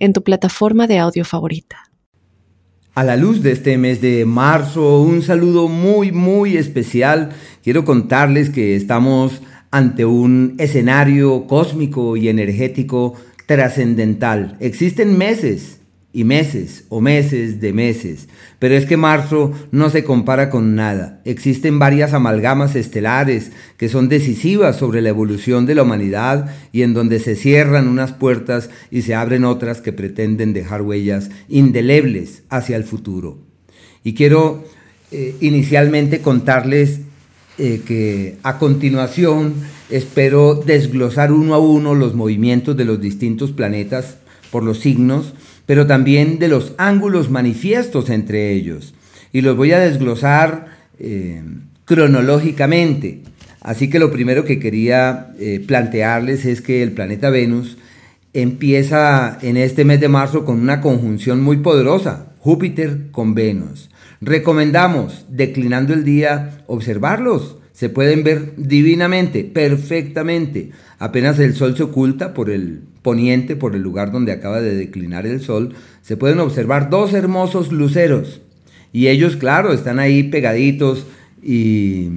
en tu plataforma de audio favorita. A la luz de este mes de marzo, un saludo muy, muy especial. Quiero contarles que estamos ante un escenario cósmico y energético trascendental. Existen meses y meses o meses de meses. Pero es que marzo no se compara con nada. Existen varias amalgamas estelares que son decisivas sobre la evolución de la humanidad y en donde se cierran unas puertas y se abren otras que pretenden dejar huellas indelebles hacia el futuro. Y quiero eh, inicialmente contarles eh, que a continuación espero desglosar uno a uno los movimientos de los distintos planetas por los signos pero también de los ángulos manifiestos entre ellos. Y los voy a desglosar eh, cronológicamente. Así que lo primero que quería eh, plantearles es que el planeta Venus empieza en este mes de marzo con una conjunción muy poderosa, Júpiter con Venus. Recomendamos, declinando el día, observarlos. Se pueden ver divinamente, perfectamente. Apenas el sol se oculta por el poniente, por el lugar donde acaba de declinar el sol, se pueden observar dos hermosos luceros. Y ellos, claro, están ahí pegaditos y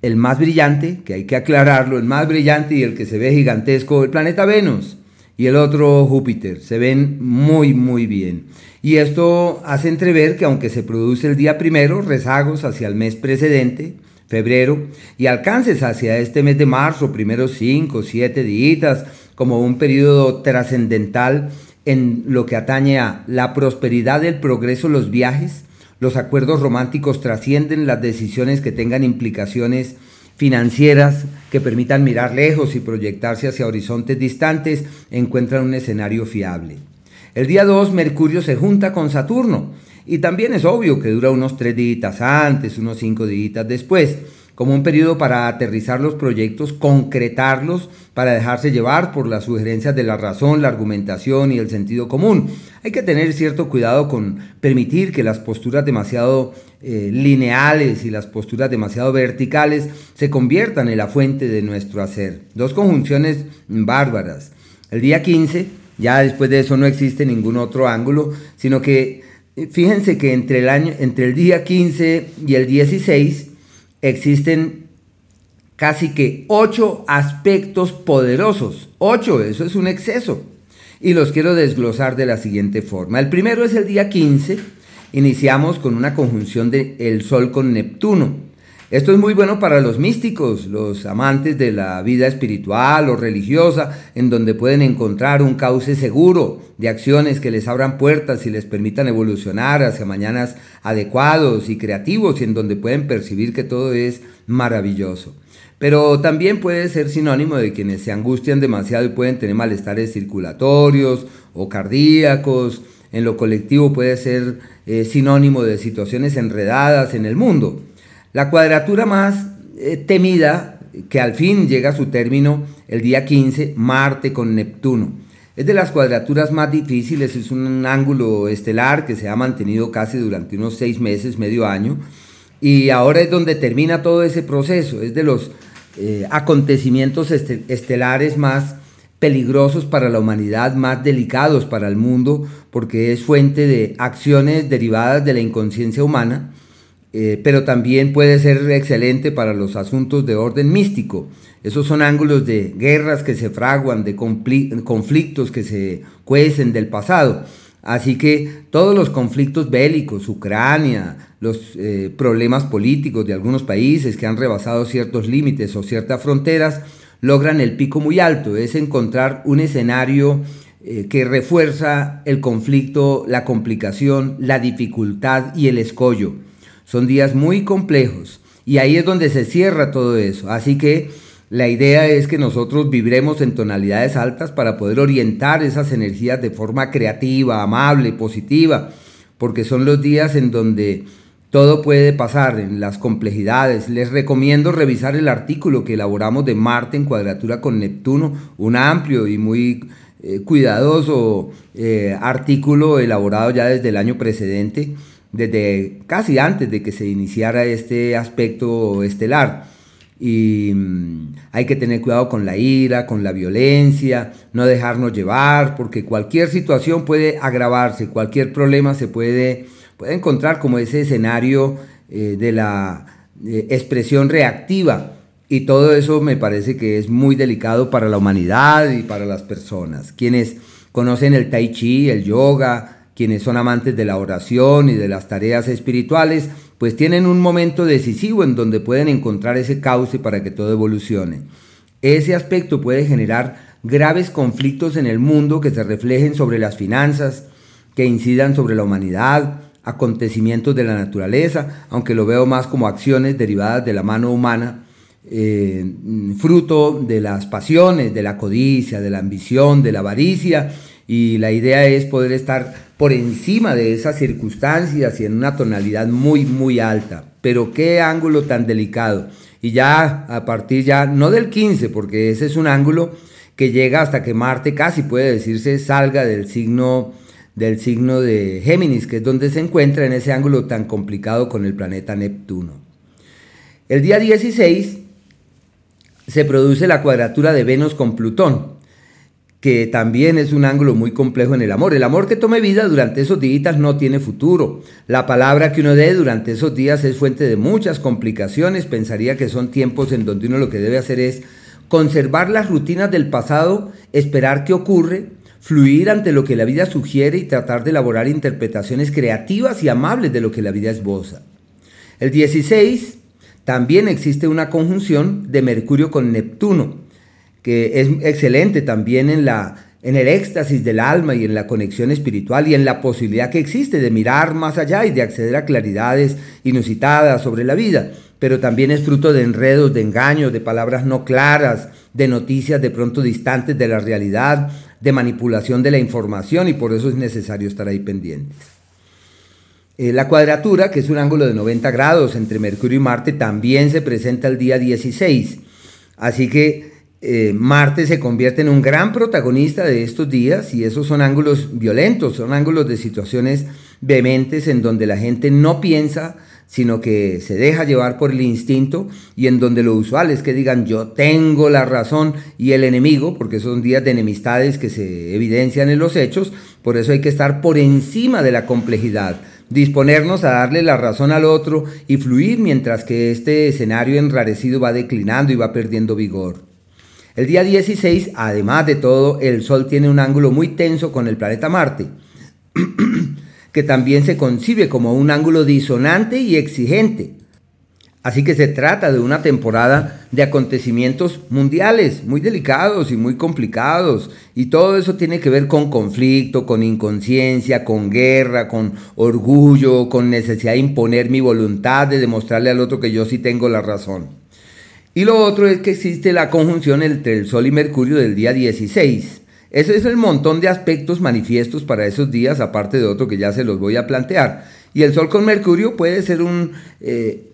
el más brillante, que hay que aclararlo, el más brillante y el que se ve gigantesco, el planeta Venus y el otro Júpiter, se ven muy muy bien. Y esto hace entrever que aunque se produce el día primero, rezagos hacia el mes precedente, febrero, y alcances hacia este mes de marzo, primeros cinco, siete días, como un periodo trascendental en lo que atañe a la prosperidad, el progreso, los viajes, los acuerdos románticos trascienden las decisiones que tengan implicaciones financieras que permitan mirar lejos y proyectarse hacia horizontes distantes, encuentran un escenario fiable. El día 2 Mercurio se junta con Saturno y también es obvio que dura unos tres días antes, unos cinco días después, como un periodo para aterrizar los proyectos, concretarlos, para dejarse llevar por las sugerencias de la razón, la argumentación y el sentido común. Hay que tener cierto cuidado con permitir que las posturas demasiado eh, lineales y las posturas demasiado verticales se conviertan en la fuente de nuestro hacer. Dos conjunciones bárbaras. El día 15, ya después de eso no existe ningún otro ángulo, sino que Fíjense que entre el, año, entre el día 15 y el 16 existen casi que ocho aspectos poderosos. Ocho, eso es un exceso. Y los quiero desglosar de la siguiente forma. El primero es el día 15. Iniciamos con una conjunción de el Sol con Neptuno. Esto es muy bueno para los místicos, los amantes de la vida espiritual o religiosa, en donde pueden encontrar un cauce seguro de acciones que les abran puertas y les permitan evolucionar hacia mañanas adecuados y creativos y en donde pueden percibir que todo es maravilloso. Pero también puede ser sinónimo de quienes se angustian demasiado y pueden tener malestares circulatorios o cardíacos. En lo colectivo puede ser eh, sinónimo de situaciones enredadas en el mundo. La cuadratura más eh, temida, que al fin llega a su término el día 15, Marte con Neptuno. Es de las cuadraturas más difíciles, es un ángulo estelar que se ha mantenido casi durante unos seis meses, medio año, y ahora es donde termina todo ese proceso, es de los eh, acontecimientos estelares más peligrosos para la humanidad, más delicados para el mundo, porque es fuente de acciones derivadas de la inconsciencia humana, eh, pero también puede ser excelente para los asuntos de orden místico. Esos son ángulos de guerras que se fraguan, de conflictos que se cuecen del pasado. Así que todos los conflictos bélicos, Ucrania, los eh, problemas políticos de algunos países que han rebasado ciertos límites o ciertas fronteras, logran el pico muy alto. Es encontrar un escenario eh, que refuerza el conflicto, la complicación, la dificultad y el escollo. Son días muy complejos y ahí es donde se cierra todo eso. Así que La idea es que nosotros vibremos en tonalidades altas para poder orientar esas energías de forma creativa, amable, positiva, porque son los días en donde todo puede pasar en las complejidades. Les recomiendo revisar el artículo que elaboramos de Marte en cuadratura con Neptuno, un amplio y muy eh, cuidadoso eh, artículo elaborado ya desde el año precedente, desde casi antes de que se iniciara este aspecto estelar y mm, hay que tener cuidado con la ira, con la violencia, no dejarnos llevar, porque cualquier situación puede agravarse, cualquier problema se puede, puede encontrar como ese escenario eh, de la eh, expresión reactiva. Y todo eso me parece que es muy delicado para la humanidad y para las personas. Quienes conocen el tai chi, el yoga, quienes son amantes de la oración y de las tareas espirituales, pues tienen un momento decisivo en donde pueden encontrar ese cauce para que todo evolucione. Ese aspecto puede generar graves conflictos en el mundo que se reflejen sobre las finanzas, que incidan sobre la humanidad, acontecimientos de la naturaleza, aunque lo veo más como acciones derivadas de la mano humana, eh, fruto de las pasiones, de la codicia, de la ambición, de la avaricia, y la idea es poder estar por encima de esas circunstancias y en una tonalidad muy, muy alta. Pero qué ángulo tan delicado. Y ya a partir ya, no del 15, porque ese es un ángulo que llega hasta que Marte casi puede decirse salga del signo del signo de Géminis, que es donde se encuentra en ese ángulo tan complicado con el planeta Neptuno. El día 16 se produce la cuadratura de Venus con Plutón que también es un ángulo muy complejo en el amor. El amor que tome vida durante esos días no tiene futuro. La palabra que uno dé durante esos días es fuente de muchas complicaciones. Pensaría que son tiempos en donde uno lo que debe hacer es conservar las rutinas del pasado, esperar qué ocurre, fluir ante lo que la vida sugiere y tratar de elaborar interpretaciones creativas y amables de lo que la vida esboza. El 16 también existe una conjunción de Mercurio con Neptuno que es excelente también en, la, en el éxtasis del alma y en la conexión espiritual y en la posibilidad que existe de mirar más allá y de acceder a claridades inusitadas sobre la vida, pero también es fruto de enredos, de engaños, de palabras no claras, de noticias de pronto distantes de la realidad, de manipulación de la información y por eso es necesario estar ahí pendientes. Eh, la cuadratura, que es un ángulo de 90 grados entre Mercurio y Marte, también se presenta el día 16. Así que eh, Marte se convierte en un gran protagonista de estos días y esos son ángulos violentos, son ángulos de situaciones vehementes en donde la gente no piensa, sino que se deja llevar por el instinto y en donde lo usual es que digan yo tengo la razón y el enemigo, porque son días de enemistades que se evidencian en los hechos, por eso hay que estar por encima de la complejidad, disponernos a darle la razón al otro y fluir mientras que este escenario enrarecido va declinando y va perdiendo vigor. El día 16, además de todo, el Sol tiene un ángulo muy tenso con el planeta Marte, que también se concibe como un ángulo disonante y exigente. Así que se trata de una temporada de acontecimientos mundiales muy delicados y muy complicados. Y todo eso tiene que ver con conflicto, con inconsciencia, con guerra, con orgullo, con necesidad de imponer mi voluntad, de demostrarle al otro que yo sí tengo la razón. Y lo otro es que existe la conjunción entre el Sol y Mercurio del día 16. Ese es el montón de aspectos manifiestos para esos días, aparte de otro que ya se los voy a plantear. Y el Sol con Mercurio puede ser un eh,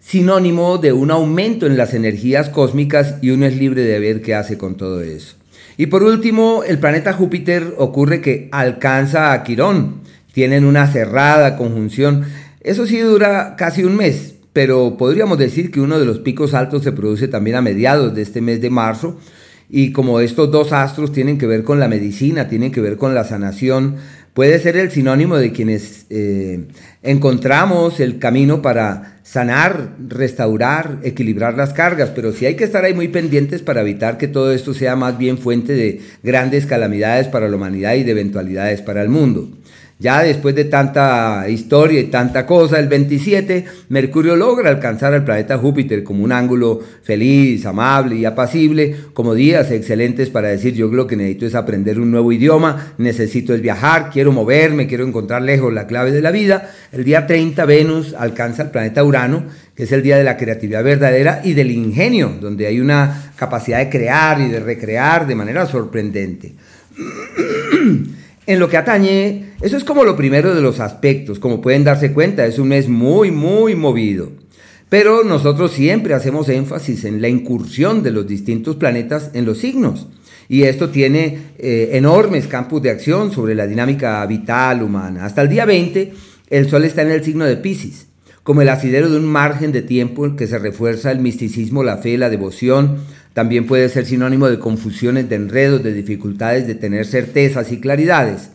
sinónimo de un aumento en las energías cósmicas y uno es libre de ver qué hace con todo eso. Y por último, el planeta Júpiter ocurre que alcanza a Quirón. Tienen una cerrada conjunción. Eso sí dura casi un mes, pero podríamos decir que uno de los picos altos se produce también a mediados de este mes de marzo. Y como estos dos astros tienen que ver con la medicina, tienen que ver con la sanación, puede ser el sinónimo de quienes eh, encontramos el camino para sanar, restaurar, equilibrar las cargas, pero sí hay que estar ahí muy pendientes para evitar que todo esto sea más bien fuente de grandes calamidades para la humanidad y de eventualidades para el mundo. Ya después de tanta historia y tanta cosa, el 27, Mercurio logra alcanzar al planeta Júpiter como un ángulo feliz, amable y apacible, como días excelentes para decir yo lo que necesito es aprender un nuevo idioma, necesito es viajar, quiero moverme, quiero encontrar lejos la clave de la vida. El día 30, Venus alcanza al planeta Urano, que es el día de la creatividad verdadera y del ingenio, donde hay una capacidad de crear y de recrear de manera sorprendente. En lo que atañe, eso es como lo primero de los aspectos, como pueden darse cuenta, es un mes muy, muy movido. Pero nosotros siempre hacemos énfasis en la incursión de los distintos planetas en los signos. Y esto tiene eh, enormes campos de acción sobre la dinámica vital humana. Hasta el día 20, el Sol está en el signo de Pisces, como el asidero de un margen de tiempo que se refuerza el misticismo, la fe, la devoción, también puede ser sinónimo de confusiones, de enredos, de dificultades de tener certezas y claridades.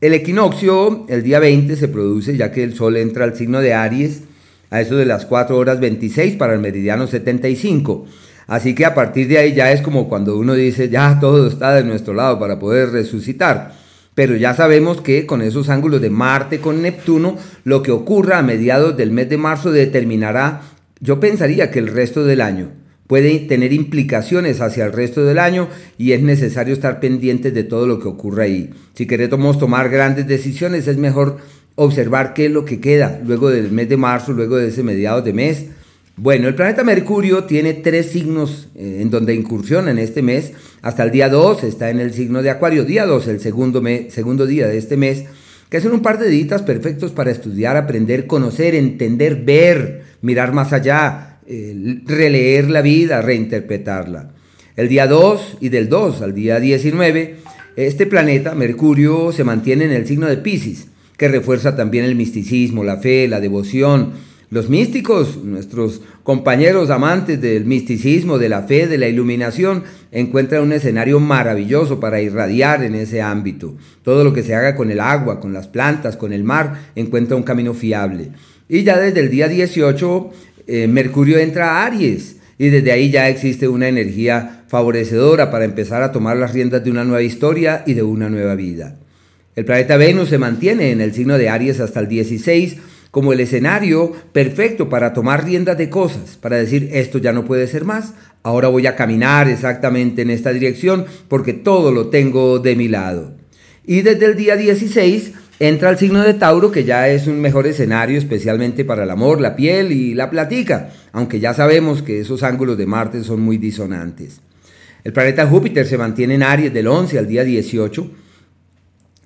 El equinoccio, el día 20, se produce ya que el Sol entra al signo de Aries a eso de las 4 horas 26 para el meridiano 75. Así que a partir de ahí ya es como cuando uno dice, ya todo está de nuestro lado para poder resucitar. Pero ya sabemos que con esos ángulos de Marte con Neptuno, lo que ocurra a mediados del mes de marzo determinará yo pensaría que el resto del año puede tener implicaciones hacia el resto del año y es necesario estar pendientes de todo lo que ocurra ahí. Si queremos tomar grandes decisiones es mejor observar qué es lo que queda luego del mes de marzo, luego de ese mediados de mes. Bueno, el planeta Mercurio tiene tres signos eh, en donde incursiona en este mes. Hasta el día 2 está en el signo de Acuario, día 2, el segundo, segundo día de este mes, que son un par de días perfectos para estudiar, aprender, conocer, entender, ver, mirar más allá, releer la vida, reinterpretarla. El día 2 y del 2 al día 19, este planeta, Mercurio, se mantiene en el signo de Pisces, que refuerza también el misticismo, la fe, la devoción. Los místicos, nuestros compañeros amantes del misticismo, de la fe, de la iluminación, encuentran un escenario maravilloso para irradiar en ese ámbito. Todo lo que se haga con el agua, con las plantas, con el mar, encuentra un camino fiable. Y ya desde el día 18, eh, Mercurio entra a Aries y desde ahí ya existe una energía favorecedora para empezar a tomar las riendas de una nueva historia y de una nueva vida. El planeta Venus se mantiene en el signo de Aries hasta el 16 como el escenario perfecto para tomar riendas de cosas, para decir esto ya no puede ser más, ahora voy a caminar exactamente en esta dirección porque todo lo tengo de mi lado. Y desde el día 16 entra el signo de Tauro, que ya es un mejor escenario, especialmente para el amor, la piel y la platica, aunque ya sabemos que esos ángulos de Marte son muy disonantes. El planeta Júpiter se mantiene en Aries del 11 al día 18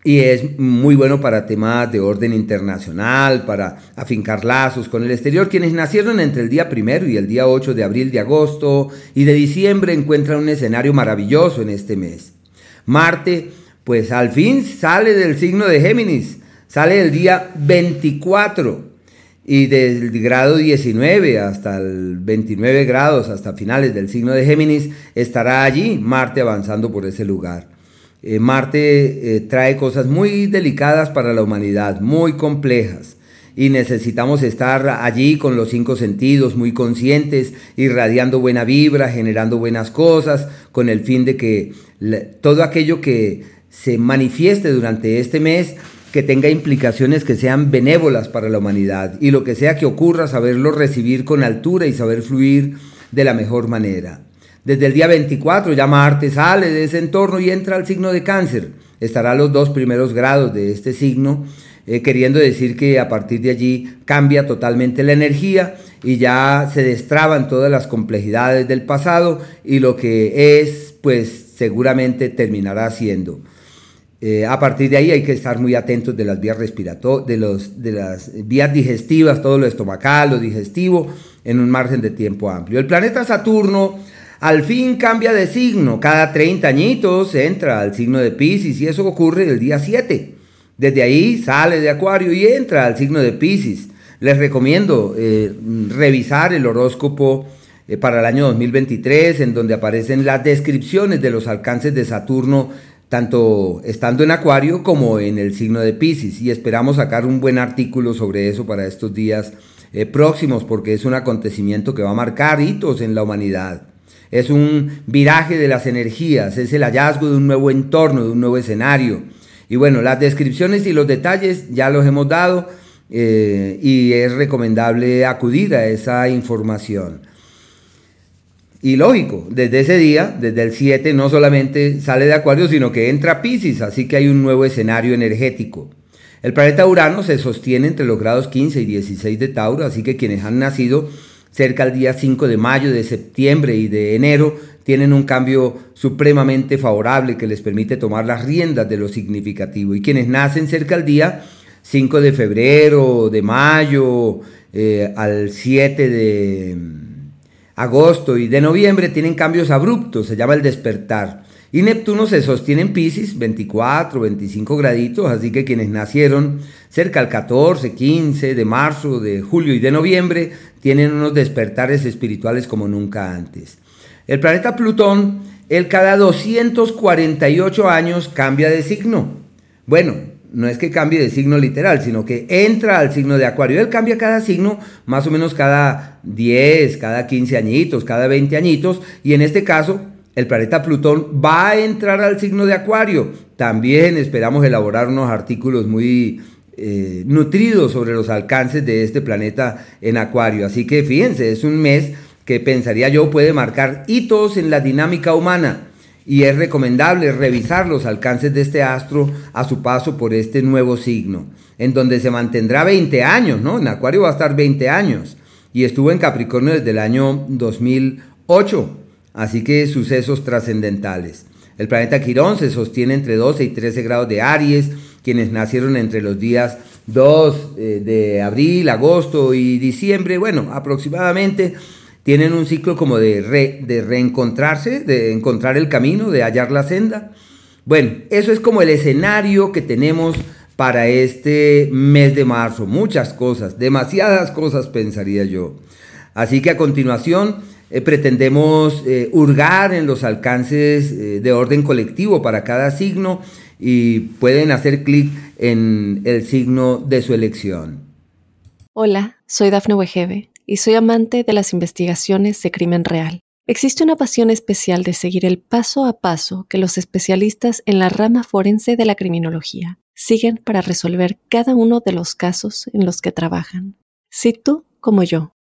y es muy bueno para temas de orden internacional, para afincar lazos con el exterior. Quienes nacieron entre el día primero y el día 8 de abril, de agosto y de diciembre encuentran un escenario maravilloso en este mes. Marte pues al fin sale del signo de Géminis, sale el día 24 y del grado 19 hasta el 29 grados, hasta finales del signo de Géminis, estará allí Marte avanzando por ese lugar. Eh, Marte eh, trae cosas muy delicadas para la humanidad, muy complejas. Y necesitamos estar allí con los cinco sentidos muy conscientes, irradiando buena vibra, generando buenas cosas, con el fin de que todo aquello que se manifieste durante este mes, que tenga implicaciones que sean benévolas para la humanidad y lo que sea que ocurra, saberlo recibir con altura y saber fluir de la mejor manera. Desde el día 24 ya Marte sale de ese entorno y entra al signo de cáncer. Estará a los dos primeros grados de este signo, eh, queriendo decir que a partir de allí cambia totalmente la energía y ya se destraban todas las complejidades del pasado y lo que es, pues seguramente terminará siendo. Eh, a partir de ahí hay que estar muy atentos de las vías respiratorias, de, de las vías digestivas, todo lo estomacal, lo digestivo, en un margen de tiempo amplio. El planeta Saturno al fin cambia de signo, cada 30 añitos entra al signo de Pisces y eso ocurre el día 7. Desde ahí sale de Acuario y entra al signo de Pisces. Les recomiendo eh, revisar el horóscopo eh, para el año 2023, en donde aparecen las descripciones de los alcances de Saturno tanto estando en Acuario como en el signo de Pisces. Y esperamos sacar un buen artículo sobre eso para estos días eh, próximos, porque es un acontecimiento que va a marcar hitos en la humanidad. Es un viraje de las energías, es el hallazgo de un nuevo entorno, de un nuevo escenario. Y bueno, las descripciones y los detalles ya los hemos dado eh, y es recomendable acudir a esa información. Y lógico, desde ese día, desde el 7, no solamente sale de Acuario, sino que entra Pisces, así que hay un nuevo escenario energético. El planeta Urano se sostiene entre los grados 15 y 16 de Tauro, así que quienes han nacido cerca del día 5 de mayo, de septiembre y de enero tienen un cambio supremamente favorable que les permite tomar las riendas de lo significativo. Y quienes nacen cerca del día 5 de febrero, de mayo, eh, al 7 de agosto y de noviembre tienen cambios abruptos, se llama el despertar. Y Neptuno se sostiene en Pisces, 24, 25 graditos, así que quienes nacieron cerca del 14, 15 de marzo, de julio y de noviembre tienen unos despertares espirituales como nunca antes. El planeta Plutón, él cada 248 años cambia de signo. Bueno, no es que cambie de signo literal, sino que entra al signo de Acuario. Él cambia cada signo más o menos cada 10, cada 15 añitos, cada 20 añitos. Y en este caso, el planeta Plutón va a entrar al signo de Acuario. También esperamos elaborar unos artículos muy eh, nutridos sobre los alcances de este planeta en Acuario. Así que fíjense, es un mes que pensaría yo puede marcar hitos en la dinámica humana y es recomendable revisar los alcances de este astro a su paso por este nuevo signo, en donde se mantendrá 20 años, ¿no? En Acuario va a estar 20 años y estuvo en Capricornio desde el año 2008, así que sucesos trascendentales. El planeta Quirón se sostiene entre 12 y 13 grados de Aries, quienes nacieron entre los días 2 eh, de abril, agosto y diciembre, bueno, aproximadamente tienen un ciclo como de, de reencontrarse, de encontrar el camino, de hallar la senda. Bueno, eso es como el escenario que tenemos para este mes de marzo. Muchas cosas, demasiadas cosas pensaría yo. Así que a continuación eh, pretendemos eh, hurgar en los alcances eh, de orden colectivo para cada signo y pueden hacer clic en el signo de su elección. Hola, soy Dafne Wegebe y soy amante de las investigaciones de crimen real. Existe una pasión especial de seguir el paso a paso que los especialistas en la rama forense de la criminología siguen para resolver cada uno de los casos en los que trabajan. Si tú, como yo,